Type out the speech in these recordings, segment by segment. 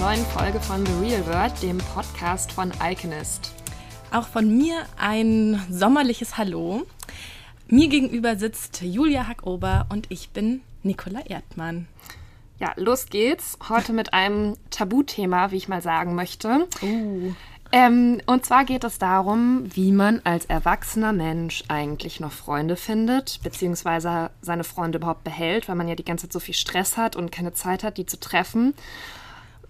neuen Folge von The Real World, dem Podcast von Alchemist. Auch von mir ein sommerliches Hallo. Mir gegenüber sitzt Julia Hackober und ich bin Nicola Erdmann. Ja, los geht's. Heute mit einem Tabuthema, wie ich mal sagen möchte. Uh. Ähm, und zwar geht es darum, wie man als erwachsener Mensch eigentlich noch Freunde findet, beziehungsweise seine Freunde überhaupt behält, weil man ja die ganze Zeit so viel Stress hat und keine Zeit hat, die zu treffen.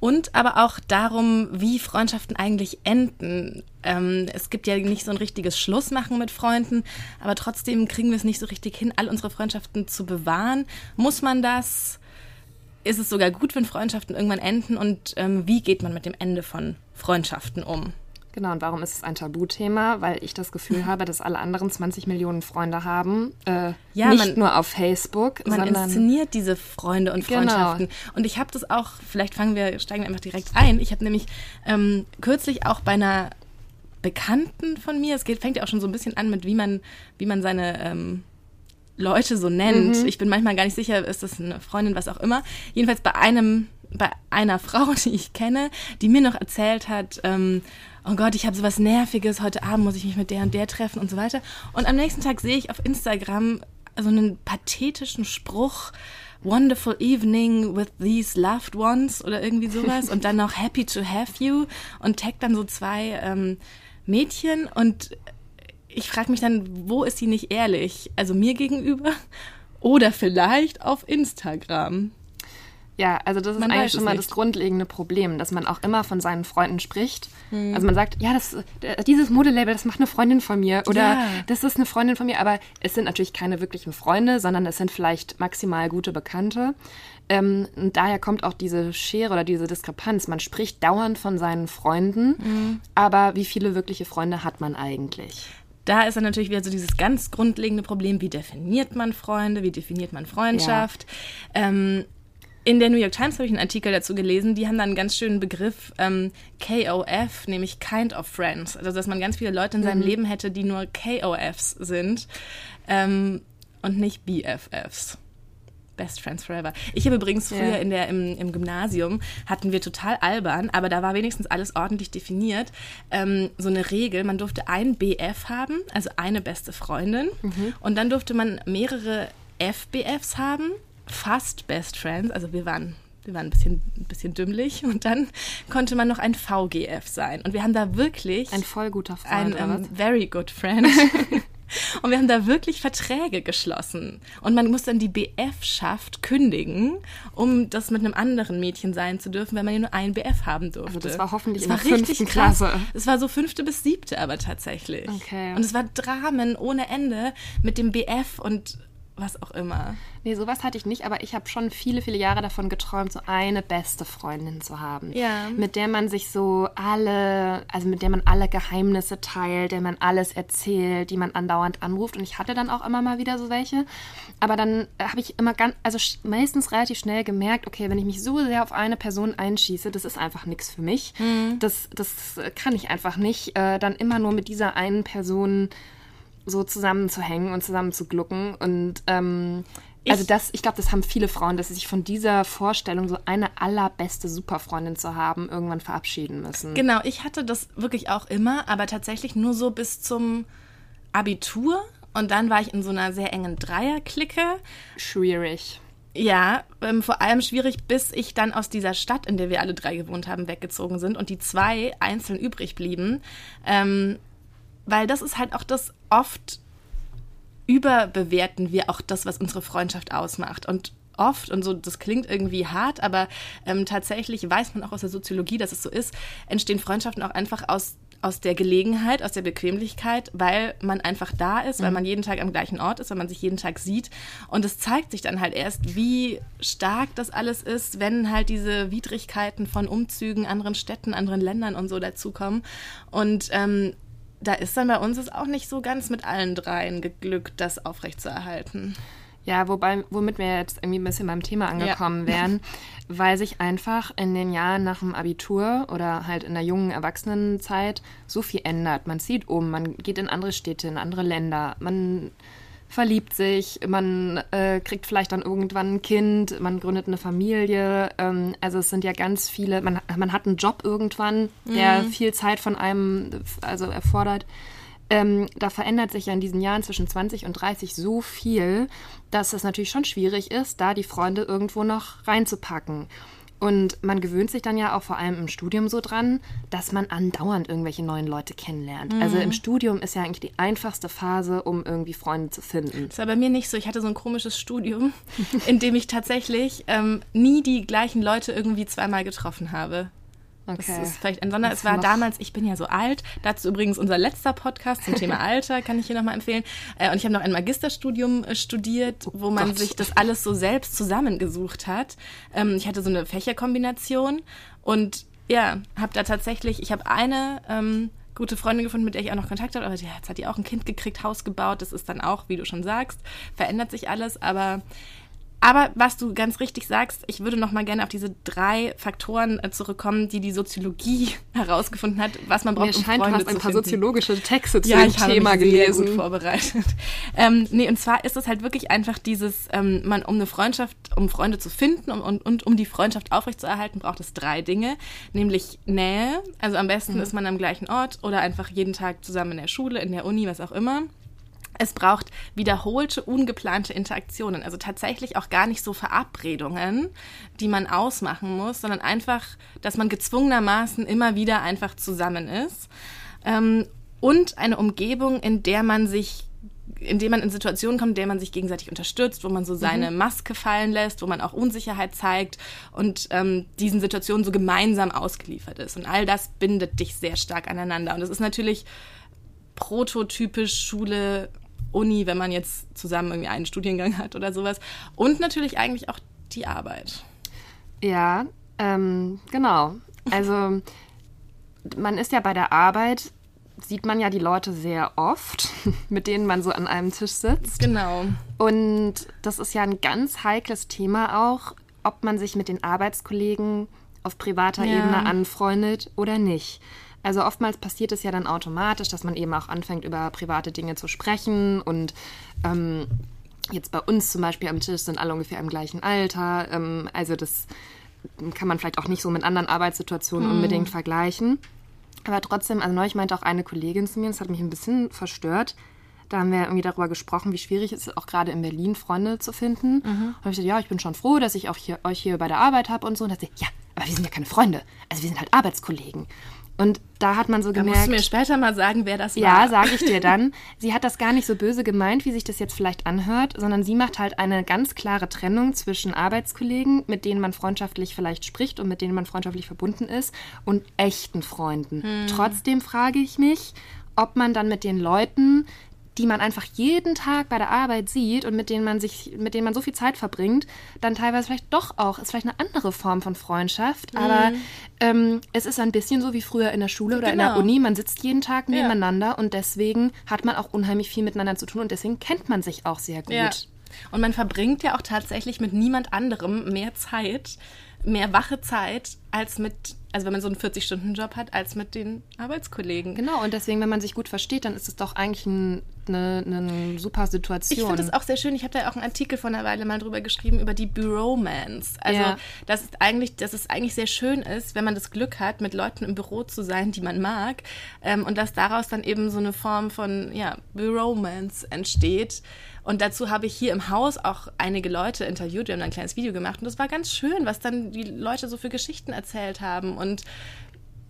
Und aber auch darum, wie Freundschaften eigentlich enden. Ähm, es gibt ja nicht so ein richtiges Schlussmachen mit Freunden, aber trotzdem kriegen wir es nicht so richtig hin, all unsere Freundschaften zu bewahren. Muss man das? Ist es sogar gut, wenn Freundschaften irgendwann enden? Und ähm, wie geht man mit dem Ende von Freundschaften um? Genau, und warum ist es ein Tabuthema? Weil ich das Gefühl habe, dass alle anderen 20 Millionen Freunde haben. Äh, ja, nicht man, nur auf Facebook, man sondern. inszeniert diese Freunde und genau. Freundschaften. Genau. Und ich habe das auch, vielleicht fangen wir, steigen wir einfach direkt ein. Ich habe nämlich ähm, kürzlich auch bei einer Bekannten von mir, es geht, fängt ja auch schon so ein bisschen an mit, wie man, wie man seine ähm, Leute so nennt. Mhm. Ich bin manchmal gar nicht sicher, ist das eine Freundin, was auch immer. Jedenfalls bei einem, bei einer Frau, die ich kenne, die mir noch erzählt hat, ähm, oh Gott, ich habe sowas Nerviges, heute Abend muss ich mich mit der und der treffen und so weiter. Und am nächsten Tag sehe ich auf Instagram so einen pathetischen Spruch, Wonderful Evening with these loved ones oder irgendwie sowas und dann noch Happy to have you und taggt dann so zwei ähm, Mädchen und ich frage mich dann, wo ist sie nicht ehrlich? Also mir gegenüber oder vielleicht auf Instagram? Ja, also das ist man eigentlich schon mal nicht. das grundlegende Problem, dass man auch immer von seinen Freunden spricht. Hm. Also man sagt, ja, das, dieses Modelabel, das macht eine Freundin von mir oder ja. das ist eine Freundin von mir, aber es sind natürlich keine wirklichen Freunde, sondern es sind vielleicht maximal gute Bekannte. Ähm, und daher kommt auch diese Schere oder diese Diskrepanz. Man spricht dauernd von seinen Freunden, hm. aber wie viele wirkliche Freunde hat man eigentlich? Da ist dann natürlich wieder so dieses ganz grundlegende Problem, wie definiert man Freunde, wie definiert man Freundschaft. Ja. Ähm, in der New York Times habe ich einen Artikel dazu gelesen, die haben da einen ganz schönen Begriff ähm, KOF, nämlich Kind of Friends. Also, dass man ganz viele Leute in seinem mhm. Leben hätte, die nur KOFs sind ähm, und nicht BFFs. Best Friends Forever. Ich habe übrigens früher yeah. in der, im, im, Gymnasium, hatten wir total albern, aber da war wenigstens alles ordentlich definiert. Ähm, so eine Regel, man durfte ein BF haben, also eine beste Freundin. Mhm. Und dann durfte man mehrere FBFs haben fast Best Friends, also wir waren wir waren ein bisschen, ein bisschen dümmlich und dann konnte man noch ein VGF sein. Und wir haben da wirklich. Ein voll guter Freund. Ein um, very good friend. und wir haben da wirklich Verträge geschlossen. Und man muss dann die BF-Schaft kündigen, um das mit einem anderen Mädchen sein zu dürfen, weil man ja nur ein BF haben durfte. Also das war hoffentlich das in der fünften Klasse. Es war so fünfte bis siebte aber tatsächlich. Okay. Und es war Dramen ohne Ende mit dem BF und was auch immer. Nee, sowas hatte ich nicht, aber ich habe schon viele, viele Jahre davon geträumt, so eine beste Freundin zu haben. Ja. Mit der man sich so alle, also mit der man alle Geheimnisse teilt, der man alles erzählt, die man andauernd anruft. Und ich hatte dann auch immer mal wieder so welche. Aber dann habe ich immer ganz, also meistens relativ schnell gemerkt, okay, wenn ich mich so sehr auf eine Person einschieße, das ist einfach nichts für mich. Mhm. Das, das kann ich einfach nicht. Äh, dann immer nur mit dieser einen Person so zusammenzuhängen und zusammen zu glucken. Und ähm, also das, ich glaube, das haben viele Frauen, dass sie sich von dieser Vorstellung, so eine allerbeste Superfreundin zu haben, irgendwann verabschieden müssen. Genau, ich hatte das wirklich auch immer, aber tatsächlich nur so bis zum Abitur. Und dann war ich in so einer sehr engen Dreierklicke. Schwierig. Ja, ähm, vor allem schwierig, bis ich dann aus dieser Stadt, in der wir alle drei gewohnt haben, weggezogen sind und die zwei einzeln übrig blieben. Ähm, weil das ist halt auch das oft überbewerten wir auch das, was unsere Freundschaft ausmacht. Und oft, und so, das klingt irgendwie hart, aber ähm, tatsächlich weiß man auch aus der Soziologie, dass es so ist, entstehen Freundschaften auch einfach aus aus der Gelegenheit, aus der Bequemlichkeit, weil man einfach da ist, weil mhm. man jeden Tag am gleichen Ort ist, weil man sich jeden Tag sieht. Und es zeigt sich dann halt erst, wie stark das alles ist, wenn halt diese Widrigkeiten von Umzügen, anderen Städten, anderen Ländern und so dazukommen. Und ähm, da ist dann bei uns es auch nicht so ganz mit allen dreien geglückt, das aufrechtzuerhalten. Ja, wobei, womit wir jetzt irgendwie ein bisschen beim Thema angekommen ja. wären, weil sich einfach in den Jahren nach dem Abitur oder halt in der jungen Erwachsenenzeit so viel ändert. Man zieht um, man geht in andere Städte, in andere Länder, man verliebt sich, man äh, kriegt vielleicht dann irgendwann ein Kind, man gründet eine Familie. Ähm, also es sind ja ganz viele, man, man hat einen Job irgendwann, der mhm. viel Zeit von einem also erfordert. Ähm, da verändert sich ja in diesen Jahren zwischen 20 und 30 so viel, dass es natürlich schon schwierig ist, da die Freunde irgendwo noch reinzupacken. Und man gewöhnt sich dann ja auch vor allem im Studium so dran, dass man andauernd irgendwelche neuen Leute kennenlernt. Mhm. Also im Studium ist ja eigentlich die einfachste Phase, um irgendwie Freunde zu finden. Das war bei mir nicht so. Ich hatte so ein komisches Studium, in dem ich tatsächlich ähm, nie die gleichen Leute irgendwie zweimal getroffen habe. Okay. Das ist vielleicht ein Sonder. Es war damals, ich bin ja so alt, dazu übrigens unser letzter Podcast zum Thema Alter, kann ich hier nochmal empfehlen. Äh, und ich habe noch ein Magisterstudium äh, studiert, wo oh man sich das alles so selbst zusammengesucht hat. Ähm, ich hatte so eine Fächerkombination und ja, habe da tatsächlich, ich habe eine ähm, gute Freundin gefunden, mit der ich auch noch Kontakt habe, aber jetzt hat die auch ein Kind gekriegt, Haus gebaut. Das ist dann auch, wie du schon sagst, verändert sich alles, aber aber was du ganz richtig sagst, ich würde noch mal gerne auf diese drei Faktoren äh, zurückkommen, die die Soziologie herausgefunden hat, was man braucht, Mir scheint, um Freunde du hast ein paar soziologische Texte zu ja, dem Thema gelesen. Sehr gut vorbereitet. ähm, nee, und zwar ist es halt wirklich einfach dieses, ähm, man um eine Freundschaft, um Freunde zu finden und, und, und um die Freundschaft aufrechtzuerhalten, braucht es drei Dinge, nämlich Nähe. Also am besten mhm. ist man am gleichen Ort oder einfach jeden Tag zusammen in der Schule, in der Uni, was auch immer. Es braucht wiederholte, ungeplante Interaktionen, also tatsächlich auch gar nicht so Verabredungen, die man ausmachen muss, sondern einfach, dass man gezwungenermaßen immer wieder einfach zusammen ist. Ähm, und eine Umgebung, in der man sich in dem man in Situationen kommt, in der man sich gegenseitig unterstützt, wo man so seine mhm. Maske fallen lässt, wo man auch Unsicherheit zeigt und ähm, diesen Situationen so gemeinsam ausgeliefert ist. Und all das bindet dich sehr stark aneinander. Und es ist natürlich prototypisch Schule Uni, wenn man jetzt zusammen irgendwie einen Studiengang hat oder sowas. Und natürlich eigentlich auch die Arbeit. Ja, ähm, genau. Also man ist ja bei der Arbeit, sieht man ja die Leute sehr oft, mit denen man so an einem Tisch sitzt. Genau. Und das ist ja ein ganz heikles Thema auch, ob man sich mit den Arbeitskollegen auf privater ja. Ebene anfreundet oder nicht. Also oftmals passiert es ja dann automatisch, dass man eben auch anfängt, über private Dinge zu sprechen und ähm, jetzt bei uns zum Beispiel am Tisch sind alle ungefähr im gleichen Alter. Ähm, also das kann man vielleicht auch nicht so mit anderen Arbeitssituationen hm. unbedingt vergleichen. Aber trotzdem, also neulich meinte auch eine Kollegin zu mir, das hat mich ein bisschen verstört. Da haben wir irgendwie darüber gesprochen, wie schwierig es ist, auch gerade in Berlin Freunde zu finden. Mhm. Und ich gesagt, ja, ich bin schon froh, dass ich auch hier, euch hier bei der Arbeit habe und so. Und hat sie, ja, aber wir sind ja keine Freunde. Also wir sind halt Arbeitskollegen. Und da hat man so gemerkt. Da musst du mir später mal sagen, wer das war. Ja, sage ich dir dann. Sie hat das gar nicht so böse gemeint, wie sich das jetzt vielleicht anhört, sondern sie macht halt eine ganz klare Trennung zwischen Arbeitskollegen, mit denen man freundschaftlich vielleicht spricht und mit denen man freundschaftlich verbunden ist, und echten Freunden. Hm. Trotzdem frage ich mich, ob man dann mit den Leuten, die man einfach jeden Tag bei der Arbeit sieht und mit denen man sich, mit denen man so viel Zeit verbringt, dann teilweise vielleicht doch auch, ist vielleicht eine andere Form von Freundschaft, mhm. aber ähm, es ist ein bisschen so wie früher in der Schule oder genau. in der genau. Uni, man sitzt jeden Tag nebeneinander ja. und deswegen hat man auch unheimlich viel miteinander zu tun und deswegen kennt man sich auch sehr gut. Ja. Und man verbringt ja auch tatsächlich mit niemand anderem mehr Zeit, mehr wache Zeit als mit also wenn man so einen 40-Stunden-Job hat, als mit den Arbeitskollegen. Genau, und deswegen, wenn man sich gut versteht, dann ist es doch eigentlich ein, eine, eine super Situation. Ich finde es auch sehr schön. Ich habe da auch einen Artikel vor einer Weile mal drüber geschrieben, über die Büromance. Also, ja. dass, es eigentlich, dass es eigentlich sehr schön ist, wenn man das Glück hat, mit Leuten im Büro zu sein, die man mag. Ähm, und dass daraus dann eben so eine Form von ja, Büromance entsteht. Und dazu habe ich hier im Haus auch einige Leute interviewt. Wir haben ein kleines Video gemacht und das war ganz schön, was dann die Leute so für Geschichten erzählt haben. Und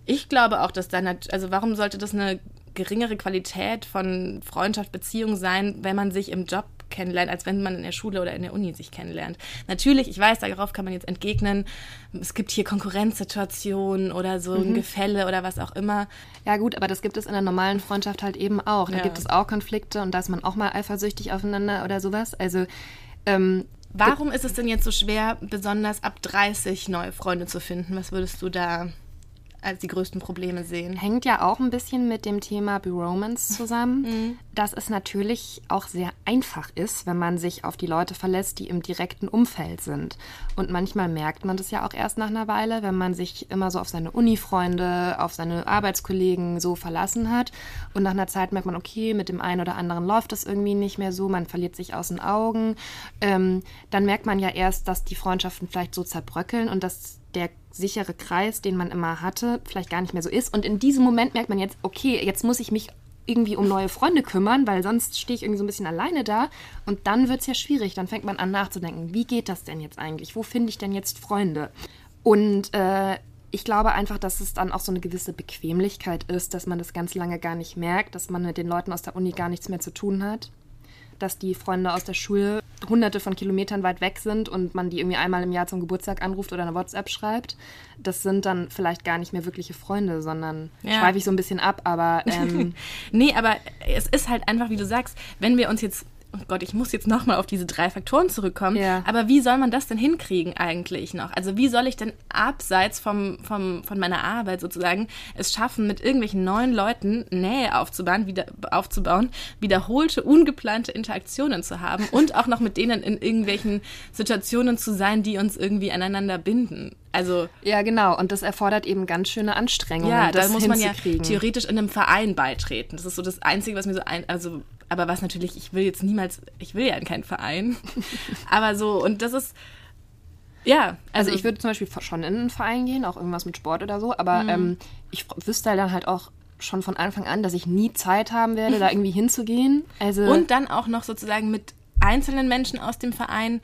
ich glaube auch, dass dann, also warum sollte das eine geringere Qualität von Freundschaft, Beziehung sein, wenn man sich im Job kennenlernt, als wenn man in der Schule oder in der Uni sich kennenlernt. Natürlich, ich weiß, darauf kann man jetzt entgegnen, es gibt hier Konkurrenzsituationen oder so ein mhm. Gefälle oder was auch immer. Ja gut, aber das gibt es in der normalen Freundschaft halt eben auch. Da ja. gibt es auch Konflikte und da ist man auch mal eifersüchtig aufeinander oder sowas. Also ähm, Warum ist es denn jetzt so schwer, besonders ab 30 neue Freunde zu finden? Was würdest du da als die größten Probleme sehen. Hängt ja auch ein bisschen mit dem Thema Bromance zusammen, mhm. dass es natürlich auch sehr einfach ist, wenn man sich auf die Leute verlässt, die im direkten Umfeld sind. Und manchmal merkt man das ja auch erst nach einer Weile, wenn man sich immer so auf seine Uni-Freunde, auf seine Arbeitskollegen so verlassen hat. Und nach einer Zeit merkt man, okay, mit dem einen oder anderen läuft das irgendwie nicht mehr so, man verliert sich aus den Augen. Ähm, dann merkt man ja erst, dass die Freundschaften vielleicht so zerbröckeln und dass der sichere Kreis, den man immer hatte, vielleicht gar nicht mehr so ist. Und in diesem Moment merkt man jetzt, okay, jetzt muss ich mich irgendwie um neue Freunde kümmern, weil sonst stehe ich irgendwie so ein bisschen alleine da. Und dann wird es ja schwierig. Dann fängt man an nachzudenken, wie geht das denn jetzt eigentlich? Wo finde ich denn jetzt Freunde? Und äh, ich glaube einfach, dass es dann auch so eine gewisse Bequemlichkeit ist, dass man das ganz lange gar nicht merkt, dass man mit den Leuten aus der Uni gar nichts mehr zu tun hat dass die Freunde aus der Schule hunderte von Kilometern weit weg sind und man die irgendwie einmal im Jahr zum Geburtstag anruft oder eine WhatsApp schreibt. Das sind dann vielleicht gar nicht mehr wirkliche Freunde, sondern ja. schweife ich so ein bisschen ab, aber. Ähm nee, aber es ist halt einfach, wie du sagst, wenn wir uns jetzt oh Gott, ich muss jetzt nochmal auf diese drei Faktoren zurückkommen. Ja. Aber wie soll man das denn hinkriegen eigentlich noch? Also wie soll ich denn abseits vom, vom, von meiner Arbeit sozusagen es schaffen, mit irgendwelchen neuen Leuten Nähe aufzubauen, wieder, aufzubauen, wiederholte, ungeplante Interaktionen zu haben und auch noch mit denen in irgendwelchen Situationen zu sein, die uns irgendwie aneinander binden? Also ja, genau. Und das erfordert eben ganz schöne Anstrengungen. Ja, da muss man ja theoretisch in einem Verein beitreten. Das ist so das Einzige, was mir so ein, also aber was natürlich, ich will jetzt niemals, ich will ja in keinen Verein. aber so, und das ist, ja. Also, also, ich würde zum Beispiel schon in einen Verein gehen, auch irgendwas mit Sport oder so, aber mhm. ähm, ich wüsste dann halt auch schon von Anfang an, dass ich nie Zeit haben werde, da irgendwie hinzugehen. Also und dann auch noch sozusagen mit einzelnen Menschen aus dem Verein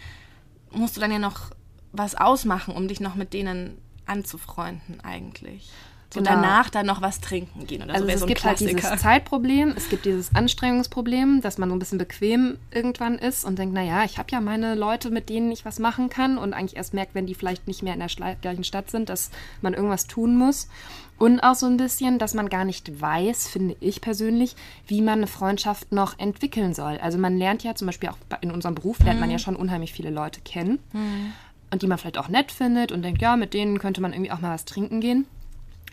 musst du dann ja noch was ausmachen, um dich noch mit denen anzufreunden eigentlich. Und genau. danach dann noch was trinken gehen oder also so. Es so gibt halt dieses Zeitproblem, es gibt dieses Anstrengungsproblem, dass man so ein bisschen bequem irgendwann ist und denkt, naja, ich habe ja meine Leute, mit denen ich was machen kann und eigentlich erst merkt, wenn die vielleicht nicht mehr in der gleichen Stadt sind, dass man irgendwas tun muss. Und auch so ein bisschen, dass man gar nicht weiß, finde ich persönlich, wie man eine Freundschaft noch entwickeln soll. Also man lernt ja zum Beispiel auch in unserem Beruf, lernt mhm. man ja schon unheimlich viele Leute kennen. Mhm. Und die man vielleicht auch nett findet und denkt, ja, mit denen könnte man irgendwie auch mal was trinken gehen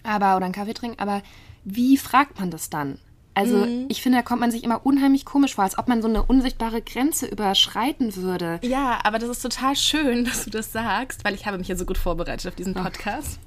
aber oder einen Kaffee trinken, aber wie fragt man das dann? Also mhm. ich finde, da kommt man sich immer unheimlich komisch vor, als ob man so eine unsichtbare Grenze überschreiten würde. Ja, aber das ist total schön, dass du das sagst, weil ich habe mich ja so gut vorbereitet auf diesen Podcast.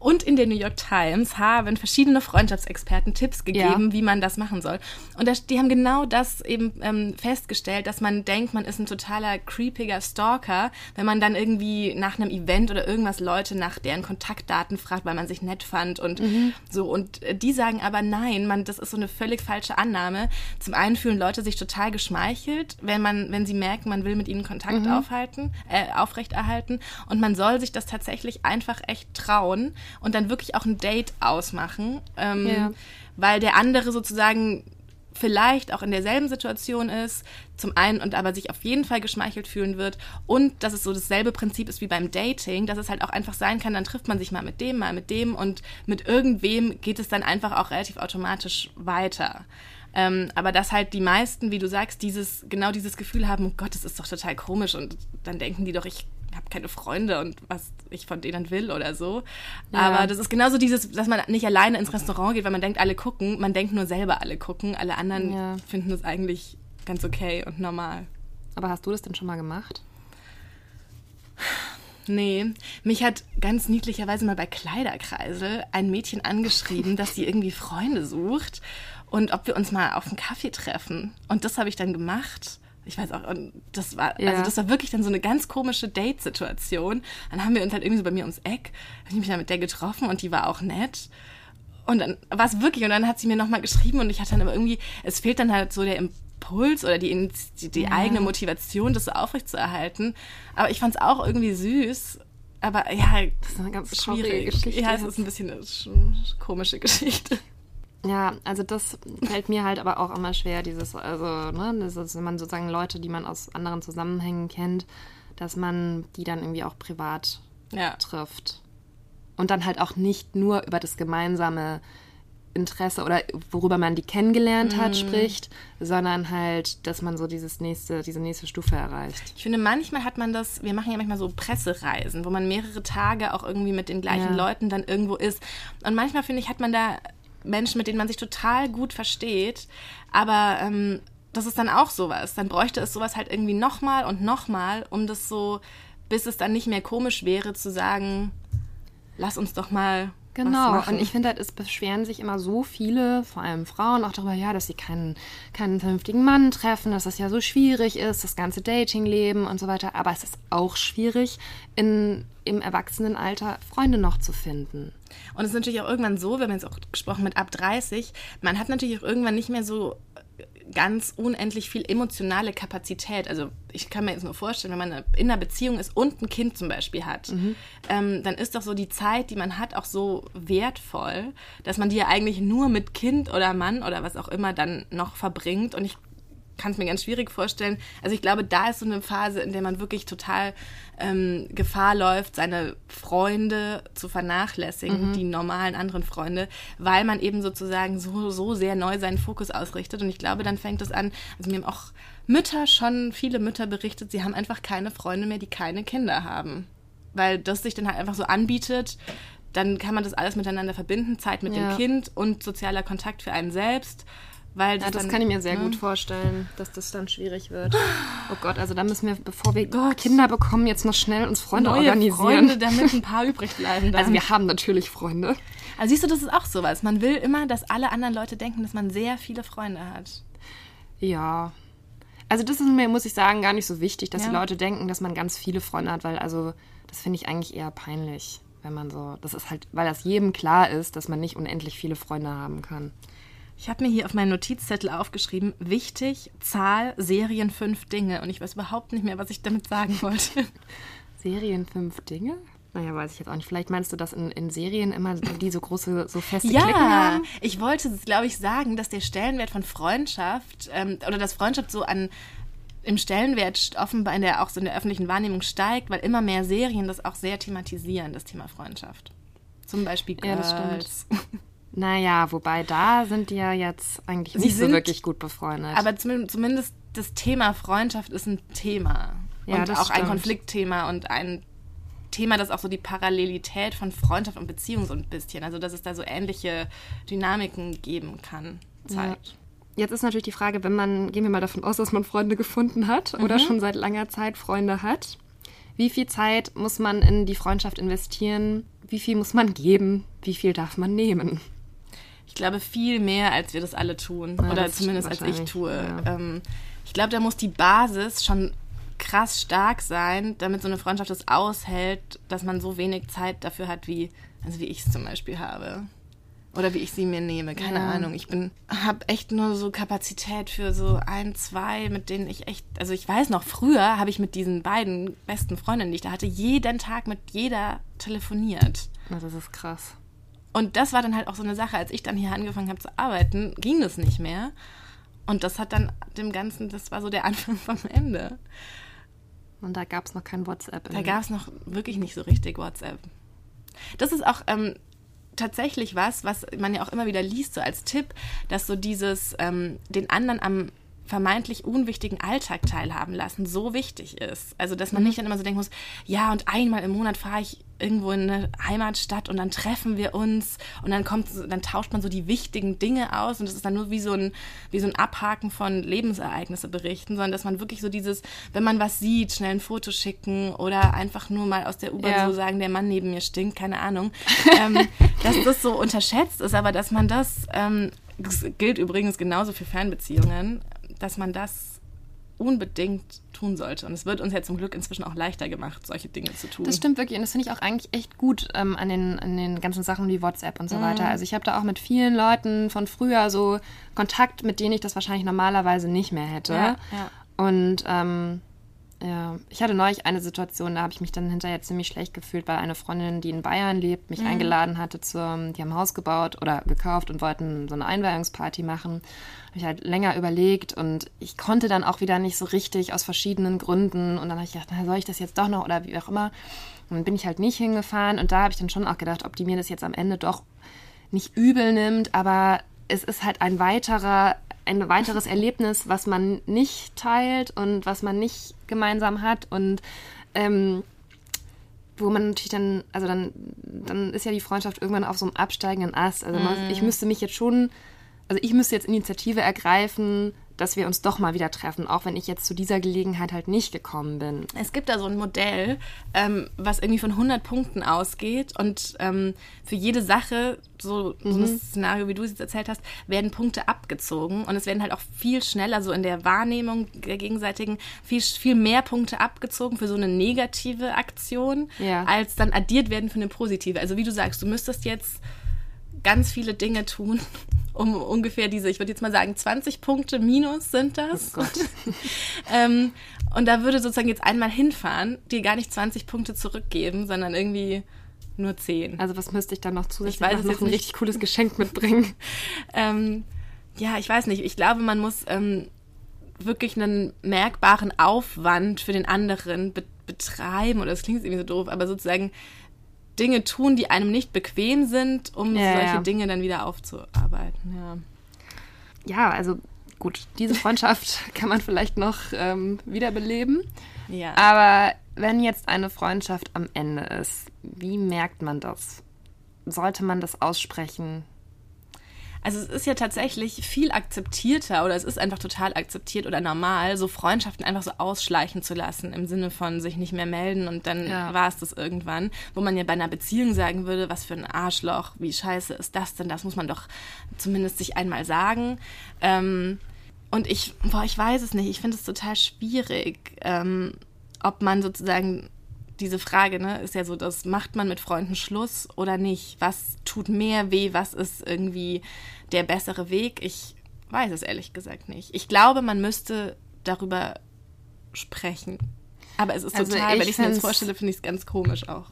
Oh. Und in der New York Times haben verschiedene Freundschaftsexperten Tipps gegeben, ja. wie man das machen soll. Und das, die haben genau das eben ähm, festgestellt, dass man denkt, man ist ein totaler creepiger Stalker, wenn man dann irgendwie nach einem Event oder irgendwas Leute nach deren Kontaktdaten fragt, weil man sich nett fand und mhm. so. Und äh, die sagen aber nein, man, das ist so eine völlig völlig falsche Annahme. Zum einen fühlen Leute sich total geschmeichelt, wenn man, wenn sie merken, man will mit ihnen Kontakt mhm. aufhalten, äh, aufrechterhalten. Und man soll sich das tatsächlich einfach echt trauen und dann wirklich auch ein Date ausmachen. Ähm, ja. Weil der andere sozusagen vielleicht auch in derselben Situation ist, zum einen und aber sich auf jeden Fall geschmeichelt fühlen wird und dass es so dasselbe Prinzip ist wie beim Dating, dass es halt auch einfach sein kann, dann trifft man sich mal mit dem, mal mit dem und mit irgendwem geht es dann einfach auch relativ automatisch weiter. Ähm, aber dass halt die meisten, wie du sagst, dieses, genau dieses Gefühl haben, oh Gott, das ist doch total komisch und dann denken die doch, ich habe keine Freunde und was ich von denen will oder so. Ja. Aber das ist genauso dieses, dass man nicht alleine ins Restaurant geht, weil man denkt, alle gucken. Man denkt nur selber, alle gucken. Alle anderen ja. finden es eigentlich ganz okay und normal. Aber hast du das denn schon mal gemacht? Nee, mich hat ganz niedlicherweise mal bei Kleiderkreisel ein Mädchen angeschrieben, dass sie irgendwie Freunde sucht und ob wir uns mal auf einen Kaffee treffen. Und das habe ich dann gemacht ich weiß auch, und das war, ja. also das war wirklich dann so eine ganz komische Date-Situation. Dann haben wir uns halt irgendwie so bei mir ums Eck, habe ich mich dann mit der getroffen und die war auch nett. Und dann war es wirklich, und dann hat sie mir nochmal geschrieben und ich hatte dann aber irgendwie, es fehlt dann halt so der Impuls oder die, die, die ja. eigene Motivation, das so aufrechtzuerhalten. Aber ich fand es auch irgendwie süß. Aber ja, das ist eine ganz schwierige Geschichte. Ja, es ist ein bisschen eine komische Geschichte. Ja, also das fällt mir halt aber auch immer schwer, dieses, also, ne, das ist, wenn man sozusagen Leute, die man aus anderen Zusammenhängen kennt, dass man die dann irgendwie auch privat ja. trifft. Und dann halt auch nicht nur über das gemeinsame Interesse oder worüber man die kennengelernt hat, mm. spricht, sondern halt, dass man so dieses nächste, diese nächste Stufe erreicht. Ich finde, manchmal hat man das, wir machen ja manchmal so Pressereisen, wo man mehrere Tage auch irgendwie mit den gleichen ja. Leuten dann irgendwo ist. Und manchmal, finde ich, hat man da Menschen, mit denen man sich total gut versteht, aber ähm, das ist dann auch sowas. Dann bräuchte es sowas halt irgendwie nochmal und nochmal, um das so, bis es dann nicht mehr komisch wäre, zu sagen, lass uns doch mal Genau, und ich finde halt, es beschweren sich immer so viele, vor allem Frauen, auch darüber, ja, dass sie keinen, keinen vernünftigen Mann treffen, dass das ja so schwierig ist, das ganze Datingleben und so weiter. Aber es ist auch schwierig, in, im Erwachsenenalter Freunde noch zu finden. Und es ist natürlich auch irgendwann so, wir haben jetzt auch gesprochen mit ab 30, man hat natürlich auch irgendwann nicht mehr so ganz unendlich viel emotionale Kapazität. Also ich kann mir jetzt nur vorstellen, wenn man in einer Beziehung ist und ein Kind zum Beispiel hat, mhm. ähm, dann ist doch so die Zeit, die man hat, auch so wertvoll, dass man die ja eigentlich nur mit Kind oder Mann oder was auch immer dann noch verbringt. Und ich kann es mir ganz schwierig vorstellen. Also ich glaube, da ist so eine Phase, in der man wirklich total ähm, Gefahr läuft, seine Freunde zu vernachlässigen, mhm. die normalen anderen Freunde, weil man eben sozusagen so, so sehr neu seinen Fokus ausrichtet. Und ich glaube, dann fängt es an, also mir haben auch Mütter schon, viele Mütter berichtet, sie haben einfach keine Freunde mehr, die keine Kinder haben. Weil das sich dann halt einfach so anbietet, dann kann man das alles miteinander verbinden, Zeit mit ja. dem Kind und sozialer Kontakt für einen selbst. Weil das, ja, das dann, kann ich mir sehr ne? gut vorstellen, dass das dann schwierig wird. Oh Gott, also da müssen wir, bevor wir Gott. Kinder bekommen, jetzt noch schnell uns Freunde Neue organisieren. Freunde, damit ein paar übrig bleiben. Dann. Also wir haben natürlich Freunde. Also siehst du, das ist auch sowas. Man will immer, dass alle anderen Leute denken, dass man sehr viele Freunde hat. Ja. Also das ist mir, muss ich sagen, gar nicht so wichtig, dass ja. die Leute denken, dass man ganz viele Freunde hat, weil also das finde ich eigentlich eher peinlich, wenn man so, das ist halt, weil das jedem klar ist, dass man nicht unendlich viele Freunde haben kann. Ich habe mir hier auf meinen Notizzettel aufgeschrieben, wichtig, Zahl, Serien, fünf Dinge. Und ich weiß überhaupt nicht mehr, was ich damit sagen wollte. Serien, fünf Dinge? Naja, weiß ich jetzt auch nicht. Vielleicht meinst du, dass in, in Serien immer die so große, so feste ja, Klicken haben? Ja, ich wollte, glaube ich, sagen, dass der Stellenwert von Freundschaft ähm, oder dass Freundschaft so an im Stellenwert offenbar in der auch so in der öffentlichen Wahrnehmung steigt, weil immer mehr Serien das auch sehr thematisieren, das Thema Freundschaft. Zum Beispiel Girls. Ja, das stimmt. Naja, wobei da sind die ja jetzt eigentlich Sie nicht sind, so wirklich gut befreundet. Aber zumindest das Thema Freundschaft ist ein Thema. Ja, und auch stimmt. ein Konfliktthema und ein Thema, das auch so die Parallelität von Freundschaft und Beziehung so ein bisschen, also dass es da so ähnliche Dynamiken geben kann, zeigt. Ja. Jetzt ist natürlich die Frage, wenn man, gehen wir mal davon aus, dass man Freunde gefunden hat mhm. oder schon seit langer Zeit Freunde hat, wie viel Zeit muss man in die Freundschaft investieren? Wie viel muss man geben? Wie viel darf man nehmen? Ich glaube, viel mehr, als wir das alle tun. Ja, oder zumindest als ich tue. Ja. Ähm, ich glaube, da muss die Basis schon krass stark sein, damit so eine Freundschaft das aushält, dass man so wenig Zeit dafür hat, wie, also wie ich es zum Beispiel habe. Oder wie ich sie mir nehme, keine ja. Ahnung. Ich bin, habe echt nur so Kapazität für so ein, zwei, mit denen ich echt, also ich weiß noch, früher habe ich mit diesen beiden besten Freundinnen, die ich da hatte, jeden Tag mit jeder telefoniert. Na, das ist krass. Und das war dann halt auch so eine Sache, als ich dann hier angefangen habe zu arbeiten, ging das nicht mehr. Und das hat dann dem Ganzen, das war so der Anfang vom Ende. Und da gab es noch kein WhatsApp. Da gab es noch wirklich nicht so richtig WhatsApp. Das ist auch ähm, tatsächlich was, was man ja auch immer wieder liest, so als Tipp, dass so dieses ähm, den anderen am vermeintlich unwichtigen Alltag teilhaben lassen so wichtig ist. Also, dass man mhm. nicht dann immer so denken muss, ja, und einmal im Monat fahre ich irgendwo in eine Heimatstadt und dann treffen wir uns und dann kommt, dann tauscht man so die wichtigen Dinge aus und das ist dann nur wie so ein, wie so ein Abhaken von Lebensereignisse berichten, sondern dass man wirklich so dieses, wenn man was sieht, schnell ein Foto schicken oder einfach nur mal aus der U-Bahn ja. so sagen, der Mann neben mir stinkt, keine Ahnung, ähm, dass das so unterschätzt ist, aber dass man das, ähm, das gilt übrigens genauso für Fernbeziehungen, dass man das unbedingt tun sollte. Und es wird uns ja zum Glück inzwischen auch leichter gemacht, solche Dinge zu tun. Das stimmt wirklich. Und das finde ich auch eigentlich echt gut ähm, an, den, an den ganzen Sachen wie WhatsApp und so mhm. weiter. Also ich habe da auch mit vielen Leuten von früher so Kontakt, mit denen ich das wahrscheinlich normalerweise nicht mehr hätte. Ja, ja. Und ähm, ja, ich hatte neulich eine Situation, da habe ich mich dann hinterher ziemlich schlecht gefühlt, weil eine Freundin, die in Bayern lebt, mich mhm. eingeladen hatte zum, die haben ein Haus gebaut oder gekauft und wollten so eine Einweihungsparty machen. Habe ich halt länger überlegt und ich konnte dann auch wieder nicht so richtig aus verschiedenen Gründen und dann habe ich gedacht, na, soll ich das jetzt doch noch oder wie auch immer. Und dann bin ich halt nicht hingefahren und da habe ich dann schon auch gedacht, ob die mir das jetzt am Ende doch nicht übel nimmt, aber es ist halt ein weiterer, ein weiteres Erlebnis, was man nicht teilt und was man nicht gemeinsam hat und ähm, wo man natürlich dann, also dann, dann ist ja die Freundschaft irgendwann auf so einem absteigenden Ast. Also man, ich müsste mich jetzt schon, also ich müsste jetzt Initiative ergreifen, dass wir uns doch mal wieder treffen, auch wenn ich jetzt zu dieser Gelegenheit halt nicht gekommen bin. Es gibt da so ein Modell, ähm, was irgendwie von 100 Punkten ausgeht und ähm, für jede Sache, so, mhm. so ein Szenario, wie du es jetzt erzählt hast, werden Punkte abgezogen und es werden halt auch viel schneller, so in der Wahrnehmung der gegenseitigen, viel, viel mehr Punkte abgezogen für so eine negative Aktion, ja. als dann addiert werden für eine positive. Also wie du sagst, du müsstest jetzt ganz viele Dinge tun, um ungefähr diese, ich würde jetzt mal sagen, 20 Punkte minus sind das. Oh Gott. ähm, und da würde sozusagen jetzt einmal hinfahren, dir gar nicht 20 Punkte zurückgeben, sondern irgendwie nur 10. Also was müsste ich dann noch zusätzlich ich weiß, noch ein richtig cooles Geschenk mitbringen? ähm, ja, ich weiß nicht. Ich glaube, man muss ähm, wirklich einen merkbaren Aufwand für den anderen be betreiben. Oder das klingt irgendwie so doof, aber sozusagen Dinge tun, die einem nicht bequem sind, um ja, solche ja. Dinge dann wieder aufzuarbeiten. Ja. ja, also gut, diese Freundschaft kann man vielleicht noch ähm, wiederbeleben. Ja. Aber wenn jetzt eine Freundschaft am Ende ist, wie merkt man das? Sollte man das aussprechen? Also es ist ja tatsächlich viel akzeptierter oder es ist einfach total akzeptiert oder normal, so Freundschaften einfach so ausschleichen zu lassen, im Sinne von sich nicht mehr melden und dann ja. war es das irgendwann, wo man ja bei einer Beziehung sagen würde, was für ein Arschloch, wie scheiße ist das denn, das muss man doch zumindest sich einmal sagen. Ähm, und ich, boah, ich weiß es nicht, ich finde es total schwierig, ähm, ob man sozusagen diese Frage, ne, ist ja so, das macht man mit Freunden Schluss oder nicht? Was tut mehr weh? Was ist irgendwie der bessere Weg? Ich weiß es ehrlich gesagt nicht. Ich glaube, man müsste darüber sprechen. Aber es ist also total, wenn ich es mir jetzt vorstelle, finde ich es ganz komisch auch.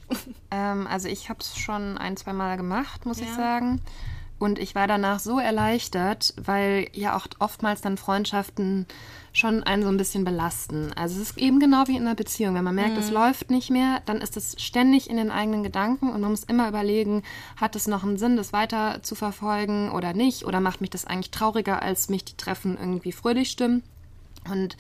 Ähm, also ich habe es schon ein, zwei Mal gemacht, muss ja. ich sagen. Und ich war danach so erleichtert, weil ja auch oftmals dann Freundschaften schon einen so ein bisschen belasten. Also es ist eben genau wie in einer Beziehung. Wenn man merkt, mhm. es läuft nicht mehr, dann ist es ständig in den eigenen Gedanken und man muss immer überlegen, hat es noch einen Sinn, das weiter zu verfolgen oder nicht? Oder macht mich das eigentlich trauriger, als mich die Treffen irgendwie fröhlich stimmen? Und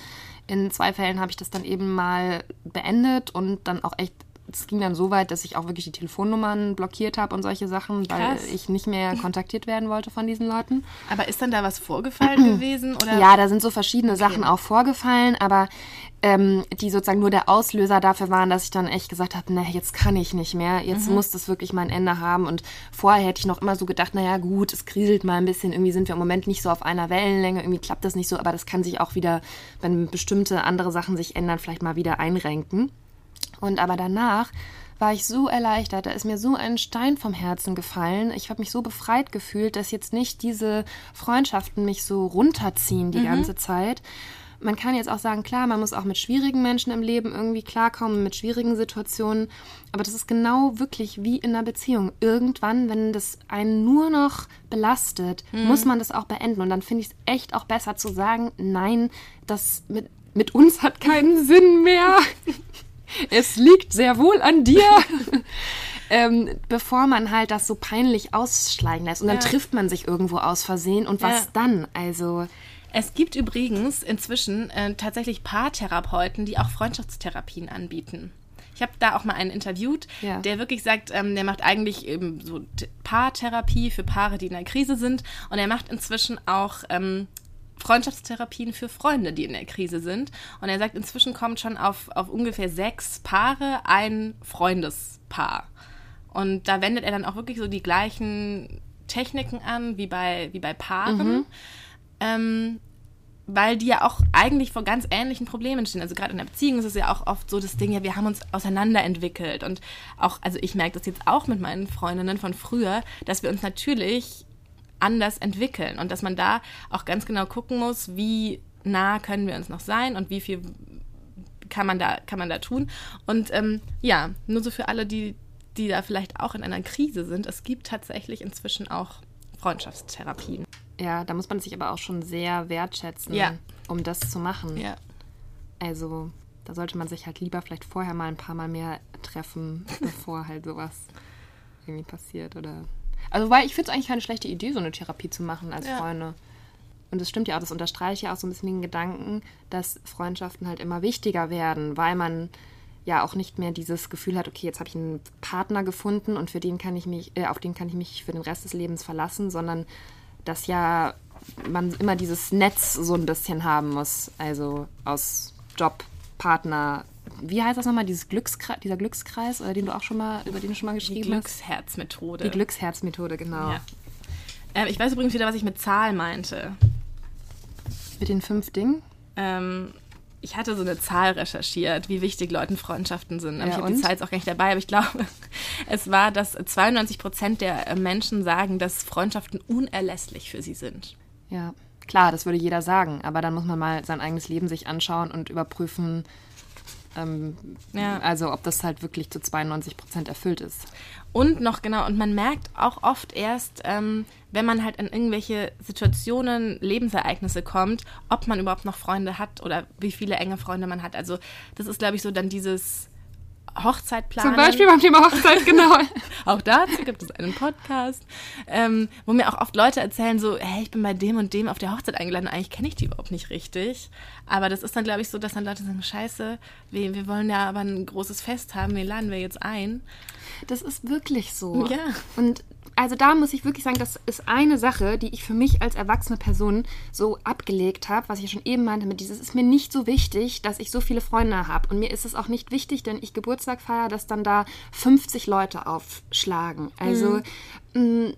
in zwei Fällen habe ich das dann eben mal beendet und dann auch echt es ging dann so weit, dass ich auch wirklich die Telefonnummern blockiert habe und solche Sachen, weil Krass. ich nicht mehr kontaktiert werden wollte von diesen Leuten. Aber ist dann da was vorgefallen gewesen? Oder? Ja, da sind so verschiedene okay. Sachen auch vorgefallen, aber ähm, die sozusagen nur der Auslöser dafür waren, dass ich dann echt gesagt habe, ne, jetzt kann ich nicht mehr, jetzt mhm. muss das wirklich mein Ende haben. Und vorher hätte ich noch immer so gedacht, naja gut, es kriselt mal ein bisschen, irgendwie sind wir im Moment nicht so auf einer Wellenlänge, irgendwie klappt das nicht so, aber das kann sich auch wieder, wenn bestimmte andere Sachen sich ändern, vielleicht mal wieder einrenken. Und aber danach war ich so erleichtert, da ist mir so ein Stein vom Herzen gefallen. Ich habe mich so befreit gefühlt, dass jetzt nicht diese Freundschaften mich so runterziehen die mhm. ganze Zeit. Man kann jetzt auch sagen, klar, man muss auch mit schwierigen Menschen im Leben irgendwie klarkommen, mit schwierigen Situationen. Aber das ist genau wirklich wie in einer Beziehung. Irgendwann, wenn das einen nur noch belastet, mhm. muss man das auch beenden. Und dann finde ich es echt auch besser zu sagen, nein, das mit, mit uns hat keinen Sinn mehr. es liegt sehr wohl an dir. ähm, bevor man halt das so peinlich ausschleichen lässt. Und dann ja. trifft man sich irgendwo aus Versehen. Und was ja. dann? Also. Es gibt übrigens inzwischen äh, tatsächlich Paartherapeuten, die auch Freundschaftstherapien anbieten. Ich habe da auch mal einen interviewt, ja. der wirklich sagt, ähm, der macht eigentlich eben so Paartherapie für Paare, die in der Krise sind. Und er macht inzwischen auch ähm, Freundschaftstherapien für Freunde, die in der Krise sind. Und er sagt, inzwischen kommt schon auf, auf ungefähr sechs Paare ein Freundespaar. Und da wendet er dann auch wirklich so die gleichen Techniken an wie bei, wie bei Paaren. Mhm. Ähm, weil die ja auch eigentlich vor ganz ähnlichen Problemen stehen. Also gerade in der Beziehung ist es ja auch oft so das Ding, ja, wir haben uns auseinanderentwickelt. Und auch, also ich merke das jetzt auch mit meinen Freundinnen von früher, dass wir uns natürlich anders entwickeln und dass man da auch ganz genau gucken muss, wie nah können wir uns noch sein und wie viel kann man da, kann man da tun. Und ähm, ja, nur so für alle, die, die da vielleicht auch in einer Krise sind, es gibt tatsächlich inzwischen auch Freundschaftstherapien. Ja, da muss man sich aber auch schon sehr wertschätzen, ja. um das zu machen. Ja. Also, da sollte man sich halt lieber vielleicht vorher mal ein paar Mal mehr treffen, bevor halt sowas irgendwie passiert oder Also, weil ich finde es eigentlich keine schlechte Idee, so eine Therapie zu machen als ja. Freunde. Und es stimmt ja auch, das unterstreicht ja auch so ein bisschen den Gedanken, dass Freundschaften halt immer wichtiger werden, weil man ja auch nicht mehr dieses Gefühl hat, okay, jetzt habe ich einen Partner gefunden und für den kann ich mich, äh, auf den kann ich mich für den Rest des Lebens verlassen, sondern dass ja man immer dieses Netz so ein bisschen haben muss, also aus Job, Partner, wie heißt das nochmal, dieses Glückskreis, dieser Glückskreis, oder den du auch schon mal, über den du schon mal geschrieben Die Glücksherzmethode. Die Glücksherzmethode, genau. Ja. Ähm, ich weiß übrigens wieder, was ich mit Zahl meinte. Mit den fünf Dingen? Ähm, ich hatte so eine Zahl recherchiert, wie wichtig Leuten Freundschaften sind. Ja, ich habe die Zahl jetzt auch gar nicht dabei, aber ich glaube, es war, dass 92 Prozent der Menschen sagen, dass Freundschaften unerlässlich für sie sind. Ja, klar, das würde jeder sagen, aber dann muss man mal sein eigenes Leben sich anschauen und überprüfen, ähm, ja. Also ob das halt wirklich zu 92 Prozent erfüllt ist. Und noch genau, und man merkt auch oft erst, ähm, wenn man halt in irgendwelche Situationen, Lebensereignisse kommt, ob man überhaupt noch Freunde hat oder wie viele enge Freunde man hat. Also das ist, glaube ich, so dann dieses Hochzeit planen. Zum Beispiel beim Thema Hochzeit, genau. auch dazu gibt es einen Podcast, ähm, wo mir auch oft Leute erzählen so, hey, ich bin bei dem und dem auf der Hochzeit eingeladen. Eigentlich kenne ich die überhaupt nicht richtig. Aber das ist dann, glaube ich, so, dass dann Leute sagen, scheiße, wir, wir wollen ja aber ein großes Fest haben, wir laden wir jetzt ein. Das ist wirklich so. Ja. Und also da muss ich wirklich sagen, das ist eine Sache, die ich für mich als erwachsene Person so abgelegt habe, was ich schon eben meinte mit dieses, ist mir nicht so wichtig, dass ich so viele Freunde habe. Und mir ist es auch nicht wichtig, wenn ich Geburtstag feiere, dass dann da 50 Leute aufschlagen. Also mhm.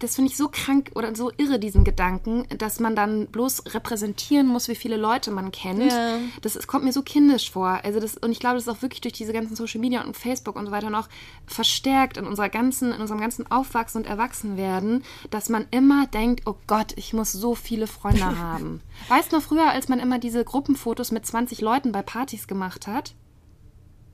Das finde ich so krank oder so irre, diesen Gedanken, dass man dann bloß repräsentieren muss, wie viele Leute man kennt. Ja. Das, das kommt mir so kindisch vor. Also das, und ich glaube, das ist auch wirklich durch diese ganzen Social Media und Facebook und so weiter noch verstärkt in unserer ganzen, in unserem ganzen Aufwachsen und Erwachsenwerden, dass man immer denkt, oh Gott, ich muss so viele Freunde haben. weißt du noch früher, als man immer diese Gruppenfotos mit 20 Leuten bei Partys gemacht hat?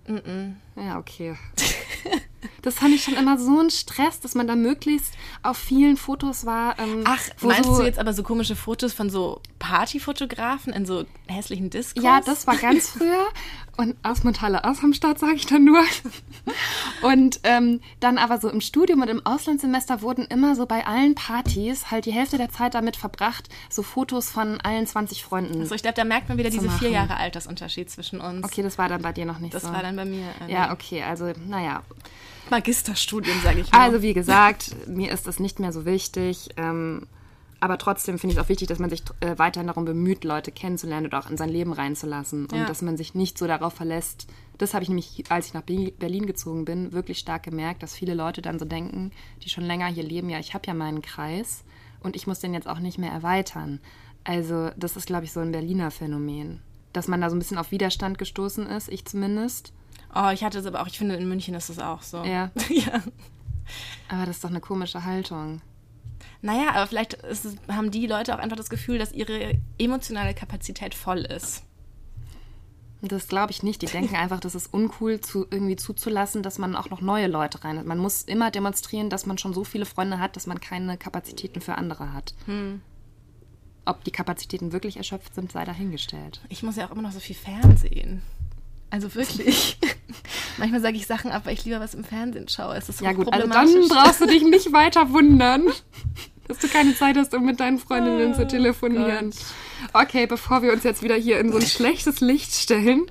Mm, -mm. Ja, okay. Das fand ich schon immer so ein Stress, dass man da möglichst auf vielen Fotos war. Ähm, Ach, meinst so, du jetzt aber so komische Fotos von so Partyfotografen in so hässlichen Discos? Ja, das war ganz früher. Und Ausmontaler aus am Start, sage ich dann nur. Und ähm, dann aber so im Studium und im Auslandssemester wurden immer so bei allen Partys halt die Hälfte der Zeit damit verbracht, so Fotos von allen 20 Freunden. Also ich glaube, da merkt man wieder diese vier Jahre Altersunterschied zwischen uns. Okay, das war dann bei dir noch nicht das so. Das war dann bei mir. Äh, ja, okay, also naja. Magisterstudium, sage ich mal. Also wie gesagt, mir ist das nicht mehr so wichtig. Ähm, aber trotzdem finde ich es auch wichtig, dass man sich äh, weiterhin darum bemüht, Leute kennenzulernen oder auch in sein Leben reinzulassen. Und ja. dass man sich nicht so darauf verlässt. Das habe ich nämlich, als ich nach Berlin gezogen bin, wirklich stark gemerkt, dass viele Leute dann so denken, die schon länger hier leben, ja, ich habe ja meinen Kreis und ich muss den jetzt auch nicht mehr erweitern. Also das ist, glaube ich, so ein Berliner Phänomen. Dass man da so ein bisschen auf Widerstand gestoßen ist, ich zumindest. Oh, ich hatte es aber auch, ich finde, in München ist es auch so. Ja. ja. Aber das ist doch eine komische Haltung. Naja, aber vielleicht es, haben die Leute auch einfach das Gefühl, dass ihre emotionale Kapazität voll ist. Das glaube ich nicht. Die denken einfach, das ist uncool, zu, irgendwie zuzulassen, dass man auch noch neue Leute rein hat. Man muss immer demonstrieren, dass man schon so viele Freunde hat, dass man keine Kapazitäten für andere hat. Hm. Ob die Kapazitäten wirklich erschöpft sind, sei dahingestellt. Ich muss ja auch immer noch so viel Fernsehen. Also wirklich. Manchmal sage ich Sachen ab, weil ich lieber was im Fernsehen schaue. Es ist ja gut, also dann brauchst du dich nicht weiter wundern, dass du keine Zeit hast, um mit deinen Freundinnen oh, zu telefonieren. Gott. Okay, bevor wir uns jetzt wieder hier in so ein schlechtes Licht stellen,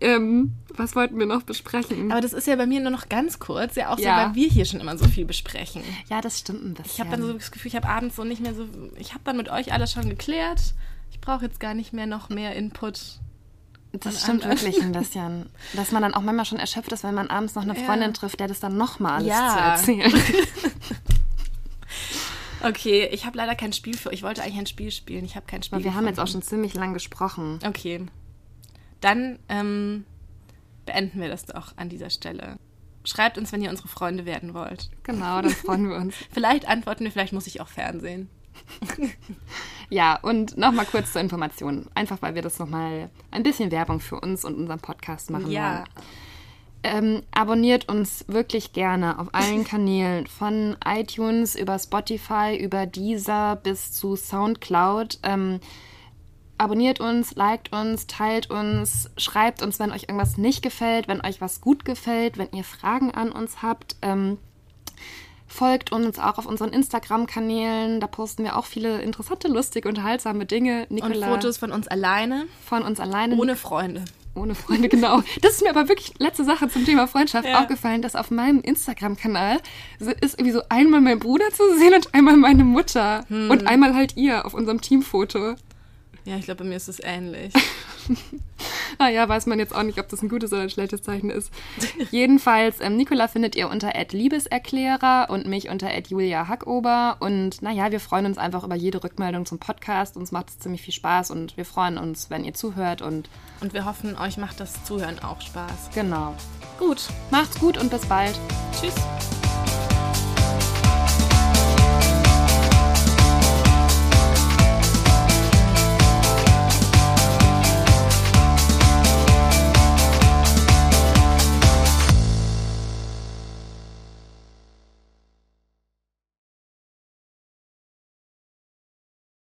ähm, was wollten wir noch besprechen? Aber das ist ja bei mir nur noch ganz kurz, ja auch ja. so, weil wir hier schon immer so viel besprechen. Ja, das stimmt ein bisschen. Ich habe dann so das Gefühl, ich habe abends so nicht mehr so, ich habe dann mit euch alles schon geklärt. Ich brauche jetzt gar nicht mehr noch mehr Input das stimmt wirklich ein bisschen. Dass man dann auch manchmal schon erschöpft ist, wenn man abends noch eine Freundin ja. trifft, der das dann nochmal alles ja. zu erzählen. okay, ich habe leider kein Spiel für. Ich wollte eigentlich ein Spiel spielen. Ich habe kein Spiel. Aber wir haben jetzt auch schon ziemlich lang gesprochen. Okay. Dann ähm, beenden wir das doch an dieser Stelle. Schreibt uns, wenn ihr unsere Freunde werden wollt. Genau, dann freuen wir uns. vielleicht antworten wir, vielleicht muss ich auch Fernsehen. ja, und nochmal kurz zur Information. Einfach, weil wir das nochmal ein bisschen Werbung für uns und unseren Podcast machen ja. wollen. Ähm, abonniert uns wirklich gerne auf allen Kanälen, von iTunes über Spotify, über Deezer bis zu Soundcloud. Ähm, abonniert uns, liked uns, teilt uns, schreibt uns, wenn euch irgendwas nicht gefällt, wenn euch was gut gefällt, wenn ihr Fragen an uns habt. Ähm, Folgt uns auch auf unseren Instagram-Kanälen. Da posten wir auch viele interessante, lustige, unterhaltsame Dinge. Nicola, und Fotos von uns alleine. Von uns alleine. Ohne Freunde. Ohne Freunde, genau. Das ist mir aber wirklich letzte Sache zum Thema Freundschaft ja. aufgefallen, dass auf meinem Instagram-Kanal ist irgendwie so einmal mein Bruder zu sehen und einmal meine Mutter. Hm. Und einmal halt ihr auf unserem Teamfoto. Ja, ich glaube, bei mir ist es ähnlich. naja, weiß man jetzt auch nicht, ob das ein gutes oder ein schlechtes Zeichen ist. Jedenfalls, ähm, Nicola findet ihr unter Liebeserklärer und mich unter Julia Hackober. Und naja, wir freuen uns einfach über jede Rückmeldung zum Podcast. Uns macht es ziemlich viel Spaß und wir freuen uns, wenn ihr zuhört. Und, und wir hoffen, euch macht das Zuhören auch Spaß. Genau. Gut, macht's gut und bis bald. Tschüss.